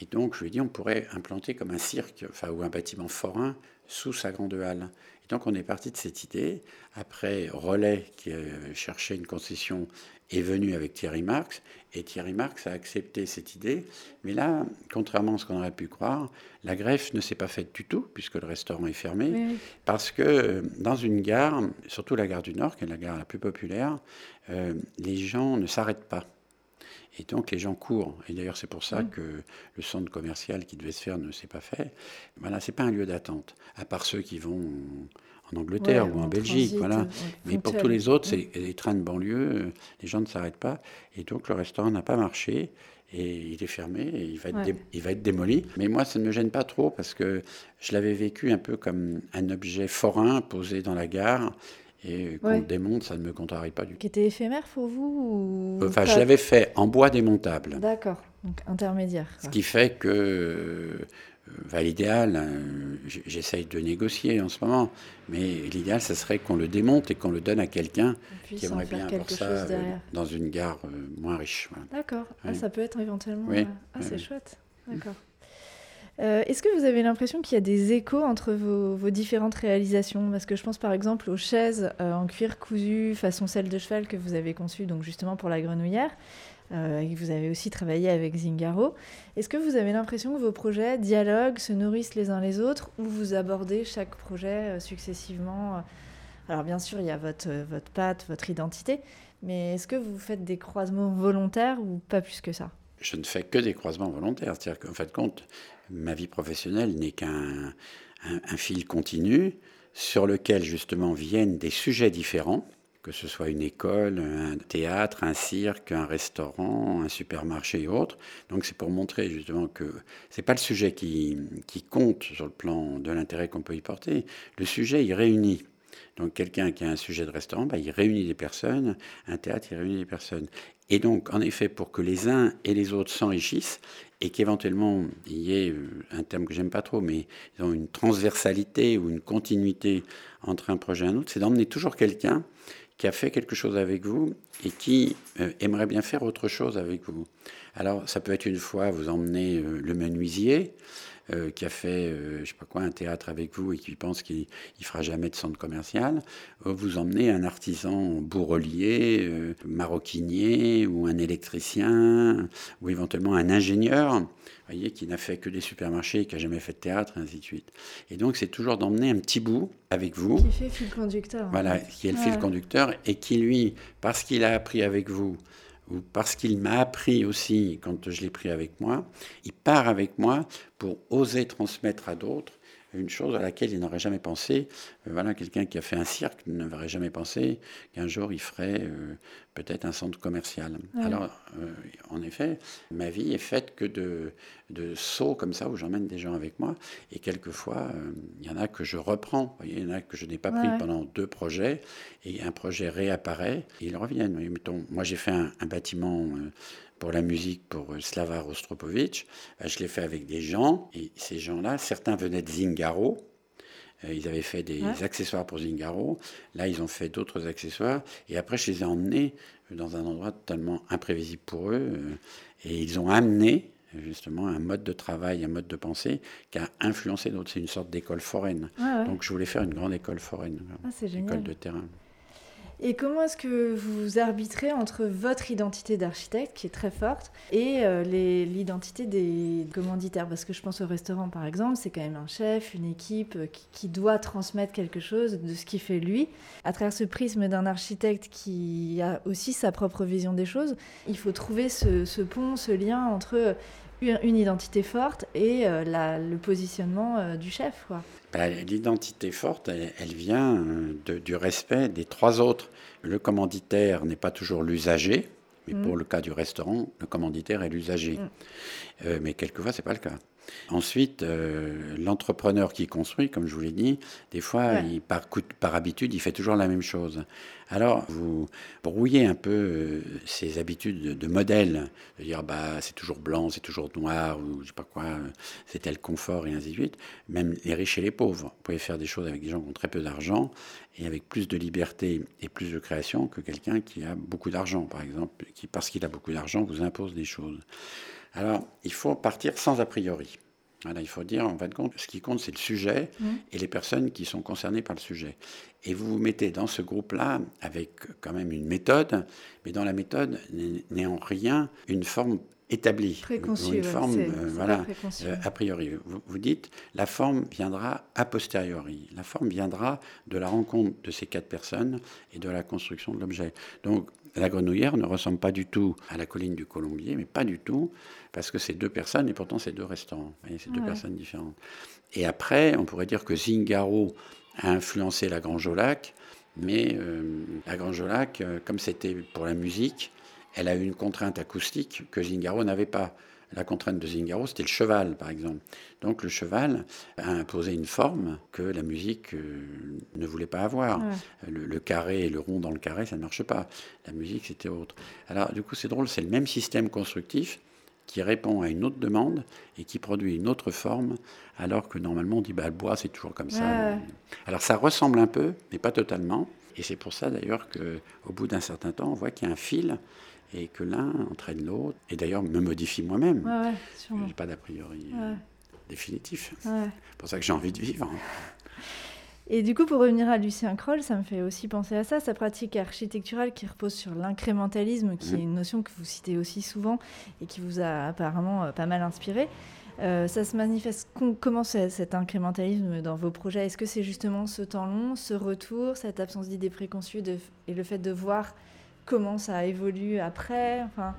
Et donc, je lui ai dit, on pourrait implanter comme un cirque, enfin, ou un bâtiment forain sous sa grande halle. Et donc, on est parti de cette idée. Après, Relais, qui cherchait une concession, est venu avec Thierry Marx. Et Thierry Marx a accepté cette idée. Mais là, contrairement à ce qu'on aurait pu croire, la greffe ne s'est pas faite du tout, puisque le restaurant est fermé. Parce que dans une gare, surtout la gare du Nord, qui est la gare la plus populaire, euh, les gens ne s'arrêtent pas. Et donc les gens courent. Et d'ailleurs c'est pour ça que le centre commercial qui devait se faire ne s'est pas fait. Voilà, c'est pas un lieu d'attente, à part ceux qui vont en Angleterre ou en, Belgique, voilà. Euh, Mais pour tous les autres, c'est les trains de banlieue, les gens ne s'arrêtent pas. Et donc le restaurant n'a pas marché et il est fermé et il va, être il va être démoli. Mais moi, ça ne me gêne pas trop parce que je l'avais vécu un peu comme un objet forain posé dans la gare et qu'on démonte, ça ne me contrarie pas du tout.
Qui était éphémère pour vous
Enfin, je l'avais fait en bois démontable.
D'accord, donc intermédiaire.
Ce qui fait que, euh, l'idéal, hein, j'essaye de négocier en ce moment, mais l'idéal, ce serait qu'on le démonte et qu'on le donne à quelqu'un qui aimerait bien avoir ça euh, dans une gare euh, moins riche.
D'accord, ah, ça peut être éventuellement... Oui. Ah, c'est chouette, d'accord. Euh, est-ce que vous avez l'impression qu'il y a des échos entre vos, différentes réalisations Parce que je pense par exemple aux chaises euh, en cuir cousu façon selle de cheval que vous avez conçues donc justement pour la grenouillère. Euh, vous avez aussi travaillé avec Zingaro. Est-ce que vous avez l'impression que vos projets dialoguent, se nourrissent les uns les autres, ou vous abordez chaque projet successivement Alors bien sûr, il y a votre, votre patte, votre identité, mais est-ce que vous faites des croisements volontaires ou pas plus que ça?
Je ne fais que des croisements volontaires. C'est-à-dire qu'en fait, compte, ma vie professionnelle n'est qu'un un, fil continu sur lequel justement viennent des sujets différents, que ce soit une école, un théâtre, un cirque, un restaurant, un supermarché et autres. Donc c'est pour montrer justement que c'est pas le sujet qui, qui compte sur le plan de l'intérêt qu'on peut y porter. Le sujet, il réunit. Donc quelqu'un qui a un sujet de restaurant, bah, il réunit des personnes, un théâtre, il réunit des personnes. Et donc, en effet, pour que les uns et les autres s'enrichissent et qu'éventuellement il y ait euh, un terme que j'aime pas trop, mais ils ont une transversalité ou une continuité entre un projet et un autre, c'est d'emmener toujours quelqu'un qui a fait quelque chose avec vous et qui euh, aimerait bien faire autre chose avec vous. Alors, ça peut être une fois vous emmener euh, le menuisier, euh, qui a fait, euh, je sais pas quoi, un théâtre avec vous et qui pense qu'il ne fera jamais de centre commercial, euh, vous emmenez un artisan bourrelier, maroquinier ou un électricien ou éventuellement un ingénieur, voyez, qui n'a fait que des supermarchés, qui n'a jamais fait de théâtre, et ainsi de suite. Et donc, c'est toujours d'emmener un petit bout avec vous.
Qui fait fil conducteur.
Voilà, qui est le fil conducteur et qui, lui, parce qu'il a appris avec vous, ou parce qu'il m'a appris aussi quand je l'ai pris avec moi, il part avec moi pour oser transmettre à d'autres une chose à laquelle il n'aurait jamais pensé. Euh, voilà, quelqu'un qui a fait un cirque n'aurait jamais pensé qu'un jour il ferait euh, peut-être un centre commercial. Alors, euh, en effet, ma vie est faite que de, de sauts comme ça où j'emmène des gens avec moi. Et quelquefois, il y en a que je reprends. Il y en a que je n'ai pas pris pendant deux projets. Et un projet réapparaît et ils reviennent. Mettons, moi, j'ai fait un, un bâtiment pour la musique pour euh, Slava Rostropovitch. Euh, je l'ai fait avec des gens, et ces gens-là, certains venaient de Zingaro. Euh, ils avaient fait des accessoires pour Zingaro. Là, ils ont fait d'autres accessoires. Et après, je les ai emmenés dans un endroit totalement imprévisible pour eux. Et ils ont amené justement un mode de travail, un mode de pensée qui a influencé d'autres. C'est une sorte d'école foraine. Donc je voulais faire une grande école foraine,
ah,
école de terrain.
Et comment est-ce que vous arbitrez entre votre identité d'architecte, qui est très forte, et euh, l'identité des commanditaires? Parce que je pense au restaurant, par exemple, c'est quand même un chef, une équipe euh, qui, doit transmettre quelque chose de ce qu'il fait lui. À travers ce prisme d'un architecte qui a aussi sa propre vision des choses, il faut trouver ce, pont, ce lien entre une identité forte et euh, le positionnement du chef.
Bah, l'identité forte, elle, vient euh, du respect des trois autres. Le commanditaire n'est pas toujours l'usager, mais pour mm. le cas du restaurant, le commanditaire est l'usager. Mm. Euh, mais quelquefois, ce n'est pas le cas. Ensuite, euh, l'entrepreneur qui construit, comme je vous l'ai dit, des fois, il, par, par, habitude, il fait toujours la même chose. Alors, vous brouillez un peu euh, ces habitudes de, modèle, de dire bah c'est toujours blanc, c'est toujours noir, ou je sais pas quoi, c'est tel confort et ainsi de suite. Même les riches et les pauvres, vous pouvez faire des choses avec des gens qui ont très peu d'argent et avec plus de liberté et plus de création que quelqu'un qui a beaucoup d'argent, par exemple, qui parce qu'il a beaucoup d'argent vous impose des choses. Alors, il faut partir sans a priori. Voilà, il faut dire, en fin de compte, ce qui compte, c'est le sujet mmh. et les personnes qui sont concernées par le sujet. Et vous vous mettez dans ce groupe-là avec quand même une méthode, mais dans la méthode n'est en rien une forme établie,
ou
une forme euh, voilà, euh, a priori. Vous, vous, dites, la forme viendra a posteriori. La forme viendra de la rencontre de ces quatre personnes et de la construction de l'objet. Donc, la grenouillère ne ressemble pas du tout à la colline du Colombier, mais pas du tout, parce que c'est deux personnes et pourtant c'est deux restaurants. C'est deux personnes différentes. Et après, on pourrait dire que Zingaro a influencé la Grange au Lac, mais euh, la Grange au Lac, euh, comme c'était pour la musique, elle a eu une contrainte acoustique que Zingaro n'avait pas. La contrainte de Zingaro, c'était le cheval, par exemple. Donc le cheval a imposé une forme que la musique euh, ne voulait pas avoir. Le, carré et le rond dans le carré, ça ne marche pas. La musique, c'était autre. Alors du coup, c'est drôle, c'est le même système constructif qui répond à une autre demande et qui produit une autre forme, alors que normalement on dit bah, le bois c'est toujours comme ça. Alors ça ressemble un peu, mais pas totalement. Et c'est pour ça d'ailleurs qu'au bout d'un certain temps, on voit qu'il y a un fil et que l'un entraîne l'autre, et d'ailleurs me modifie moi-même.
Ouais,
je n'ai pas d'a priori définitif. C'est pour ça que j'ai envie de vivre.
Et du coup, pour revenir à Lucien Kroll, ça me fait aussi penser à ça, sa pratique architecturale qui repose sur l'incrémentalisme, qui est une notion que vous citez aussi souvent et qui vous a apparemment pas mal inspiré. Euh, ça se manifeste comment cet incrémentalisme dans vos projets? Est-ce que c'est justement ce temps long, ce retour, cette absence d'idées préconçues et le fait de voir comment ça évolue après enfin...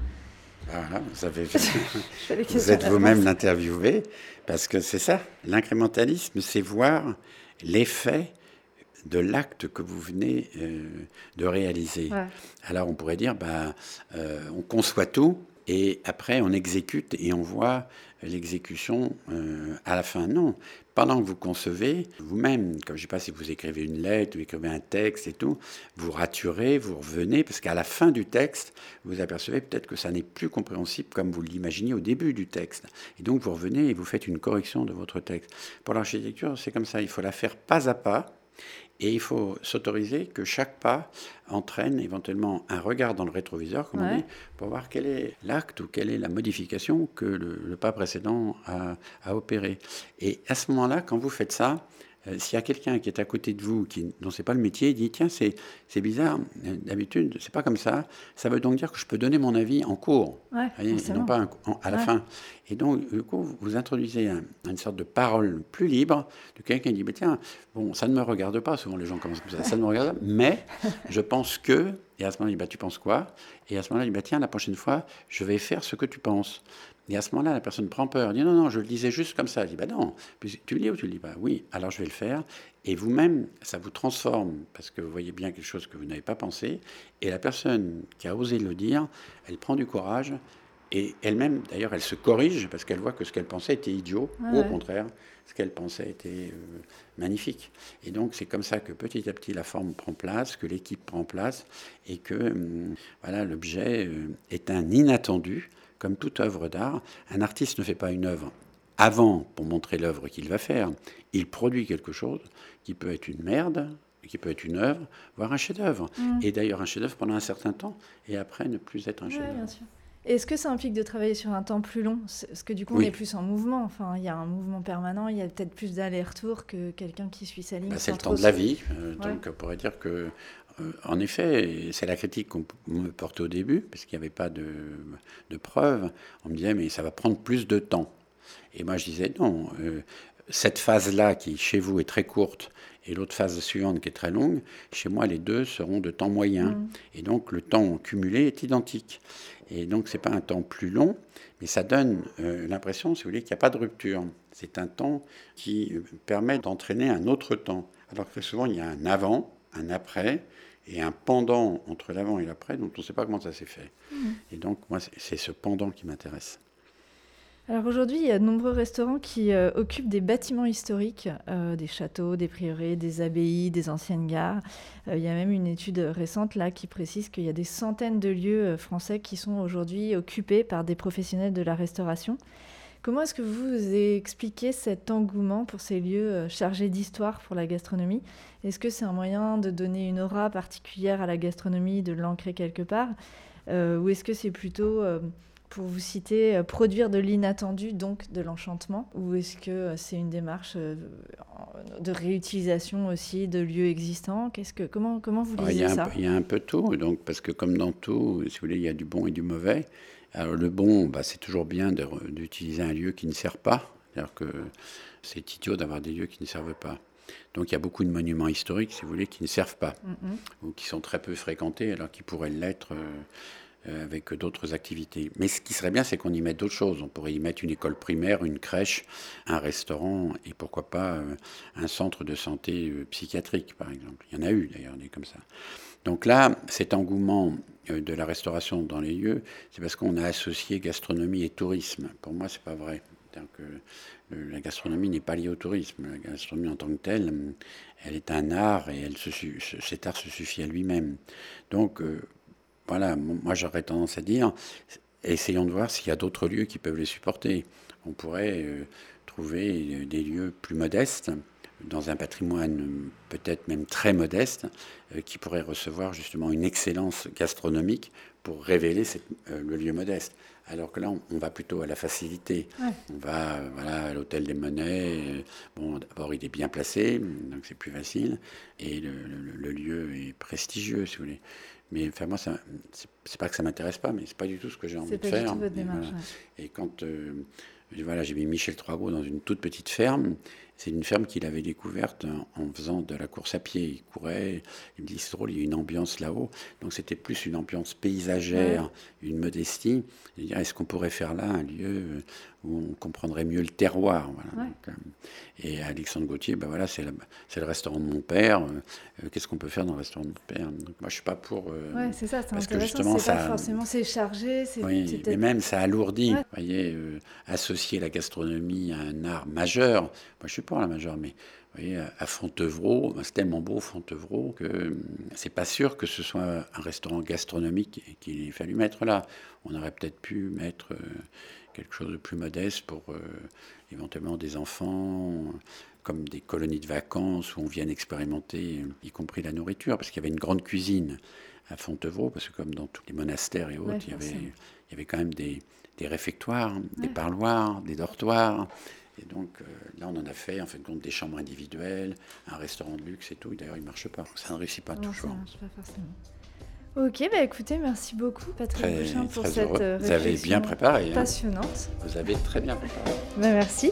Voilà, vous, avez vous êtes vous-même l'interviewé, parce que c'est ça, l'incrémentalisme, c'est voir l'effet de l'acte que vous venez euh, de réaliser. Alors on pourrait dire, bah, euh, on conçoit tout, et après on exécute et on voit l'exécution euh, à la fin. Non, pendant que vous concevez, vous-même, comme je ne sais pas si vous écrivez une lettre, vous écrivez un texte et tout, vous raturez, vous revenez, parce qu'à la fin du texte, vous apercevez peut-être que ça n'est plus compréhensible comme vous l'imaginiez au début du texte. Et donc vous revenez et vous faites une correction de votre texte. Pour l'architecture, c'est comme ça, il faut la faire pas à pas. Et il faut s'autoriser que chaque pas entraîne éventuellement un regard dans le rétroviseur, comme on dit, pour voir quel est l'acte ou quelle est la modification que le, pas précédent a, a opéré. Et à ce moment-là, quand vous faites ça, euh, s'il y a quelqu'un qui est à côté de vous, qui, dont c'est pas le métier, il dit tiens c'est, c'est bizarre, d'habitude c'est pas comme ça. Ça veut donc dire que je peux donner mon avis en cours, et non pas à la fin. Et donc du coup vous introduisez une sorte de parole plus libre de quelqu'un qui dit tiens bon ça ne me regarde pas. Souvent les gens commencent comme ça, ça ne me regarde pas, mais je pense que et à ce moment-là il dit bah tu penses quoi? Et à ce moment-là il dit bah tiens la prochaine fois je vais faire ce que tu penses. Et à ce moment-là, la personne prend peur. Dit non, non, je le disais juste comme ça. Elle dit bah non, tu le dis ou tu le dis pas? Oui, alors je vais le faire. Et vous-même, ça vous transforme parce que vous voyez bien quelque chose que vous n'avez pas pensé. Et la personne qui a osé le dire, elle prend du courage. Et elle-même, d'ailleurs, elle se corrige parce qu'elle voit que ce qu'elle pensait était idiot, ou au contraire, ce qu'elle pensait était euh, magnifique. Et donc, c'est comme ça que petit à petit la forme prend place, que l'équipe prend place, et que hum, voilà, l'objet euh, est un inattendu comme toute œuvre d'art, un artiste ne fait pas une œuvre avant pour montrer l'œuvre qu'il va faire. Il produit quelque chose qui peut être une merde, qui peut être une œuvre, voire un chef-d'œuvre. Mm. Et d'ailleurs un chef-d'œuvre pendant un certain temps, et après ne plus être un chef-d'œuvre.
Est-ce que ça implique de travailler sur un temps plus long? Parce que du coup, on est plus en mouvement. Enfin, il y a un mouvement permanent, il y a peut-être plus d'aller-retour que quelqu'un qui suit sa ligne.
Bah, c'est le temps de la vie. Euh, donc, on pourrait dire que en effet, c'est la critique qu'on me portait au début, parce qu'il n'y avait pas de, preuves. On me disait, mais ça va prendre plus de temps. Et moi, je disais, non, euh, cette phase-là, qui chez vous est très courte, et l'autre phase suivante qui est très longue, chez moi, les deux seront de temps moyen. Mm. Et donc, le temps cumulé est identique. Et donc, ce n'est pas un temps plus long, mais ça donne euh, l'impression, si vous voulez, qu'il n'y a pas de rupture. C'est un temps qui permet d'entraîner un autre temps. Alors que souvent, il y a un avant, un après, et un pendant entre l'avant et l'après dont on ne sait pas comment ça s'est fait. Mmh. Et donc, moi, c'est ce pendant qui m'intéresse.
Alors aujourd'hui, il y a de nombreux restaurants qui euh, occupent des bâtiments historiques, euh, des châteaux, des prieurés, des abbayes, des anciennes gares. Euh, il y a même une étude récente là qui précise qu'il y a des centaines de lieux français qui sont aujourd'hui occupés par des professionnels de la restauration. Comment est-ce que vous expliquez cet engouement pour ces lieux euh, chargés d'histoire pour la gastronomie? Est-ce que c'est un moyen de donner une aura particulière à la gastronomie, de l'ancrer quelque part? Euh, Ou est-ce que c'est plutôt, euh, pour vous citer, produire de l'inattendu, donc de l'enchantement Ou est-ce que c'est une démarche de réutilisation aussi de lieux existants? Qu'est-ce que, comment, comment vous
ah,
lisez ça?
Il y a un peu tout, donc, parce que comme dans tout, si vous voulez, il y a du bon et du mauvais. Alors le bon, bah, c'est toujours bien d'utiliser un lieu qui ne sert pas. C'est-à-dire que c'est idiot d'avoir des lieux qui ne servent pas. Donc il y a beaucoup de monuments historiques, si vous voulez, qui ne servent pas, ou qui sont très peu fréquentés, alors qu'ils pourraient l'être euh, euh, avec d'autres activités. Mais ce qui serait bien, c'est qu'on y mette d'autres choses. On pourrait y mettre une école primaire, une crèche, un restaurant, et pourquoi pas euh, un centre de santé psychiatrique, par exemple. Il y en a eu d'ailleurs, des comme ça. Donc là, cet engouement euh, de la restauration dans les lieux, c'est parce qu'on a associé gastronomie et tourisme. Pour moi, c'est pas vrai. La gastronomie n'est pas liée au tourisme. La gastronomie en tant que telle, elle est un art et cet art se suffit à lui-même. Donc, euh, voilà, moi j'aurais tendance à dire, essayons de voir s'il y a d'autres lieux qui peuvent les supporter. On pourrait euh, trouver des lieux plus modestes, dans un patrimoine peut-être même très modeste, euh, qui pourrait recevoir justement une excellence gastronomique pour révéler euh, le lieu modeste. Alors que là, on, va plutôt à la facilité. On va voilà, à l'hôtel des monnaies. Bon, d'abord, il est bien placé, donc c'est plus facile. Et le, lieu est prestigieux, si vous voulez. Mais enfin, moi, c'est pas que ça m'intéresse pas, mais c'est pas du tout ce que j'ai envie de faire. et, quand voilà, j'ai mis Michel Troigot dans une toute petite ferme. C'est une ferme qu'il avait découverte en faisant de la course à pied. Il courait, il me dit c'est drôle, il y a une ambiance là-haut. Donc c'était plus une ambiance paysagère, une modestie. Est-ce qu'on pourrait faire là un lieu où on comprendrait mieux le terroir euh, Et Alexandre Gauthier, ben voilà, c'est le restaurant de mon père. Euh, qu'est-ce qu'on peut faire dans le restaurant de mon père? Donc Moi, je suis pas pour.
Euh, oui, c'est ça, c'est parce que justement, ça, pas forcément c'est chargé.
Oui, mais même ça alourdit. Vous voyez, associer la gastronomie à un art majeur. Moi, je suis pas la majeure, mais vous voyez, à Fontevraud, ben, c'est tellement beau Fontevraud que c'est pas sûr que ce soit un restaurant gastronomique qu'il ait fallu mettre là. On aurait peut-être pu mettre euh, quelque chose de plus modeste pour euh, éventuellement des enfants, comme des colonies de vacances où on vient expérimenter, y compris la nourriture, parce qu'il y avait une grande cuisine à Fontevraud, parce que comme dans tous les monastères et autres, il, y avait, il y avait quand même des, réfectoires, des parloirs, des dortoirs. Et donc euh, là, on en a fait, en fait, compte, des chambres individuelles, un restaurant de luxe et tout. D'ailleurs, il ne marche pas. Ça ne réussit pas toujours. Ça marche pas forcément.
Ok, bah écoutez, merci beaucoup Patrick Bouchin pour cette réflexion
Vous avez bien préparé.
Hein. Passionnante.
Vous avez très bien préparé.
Bah, merci.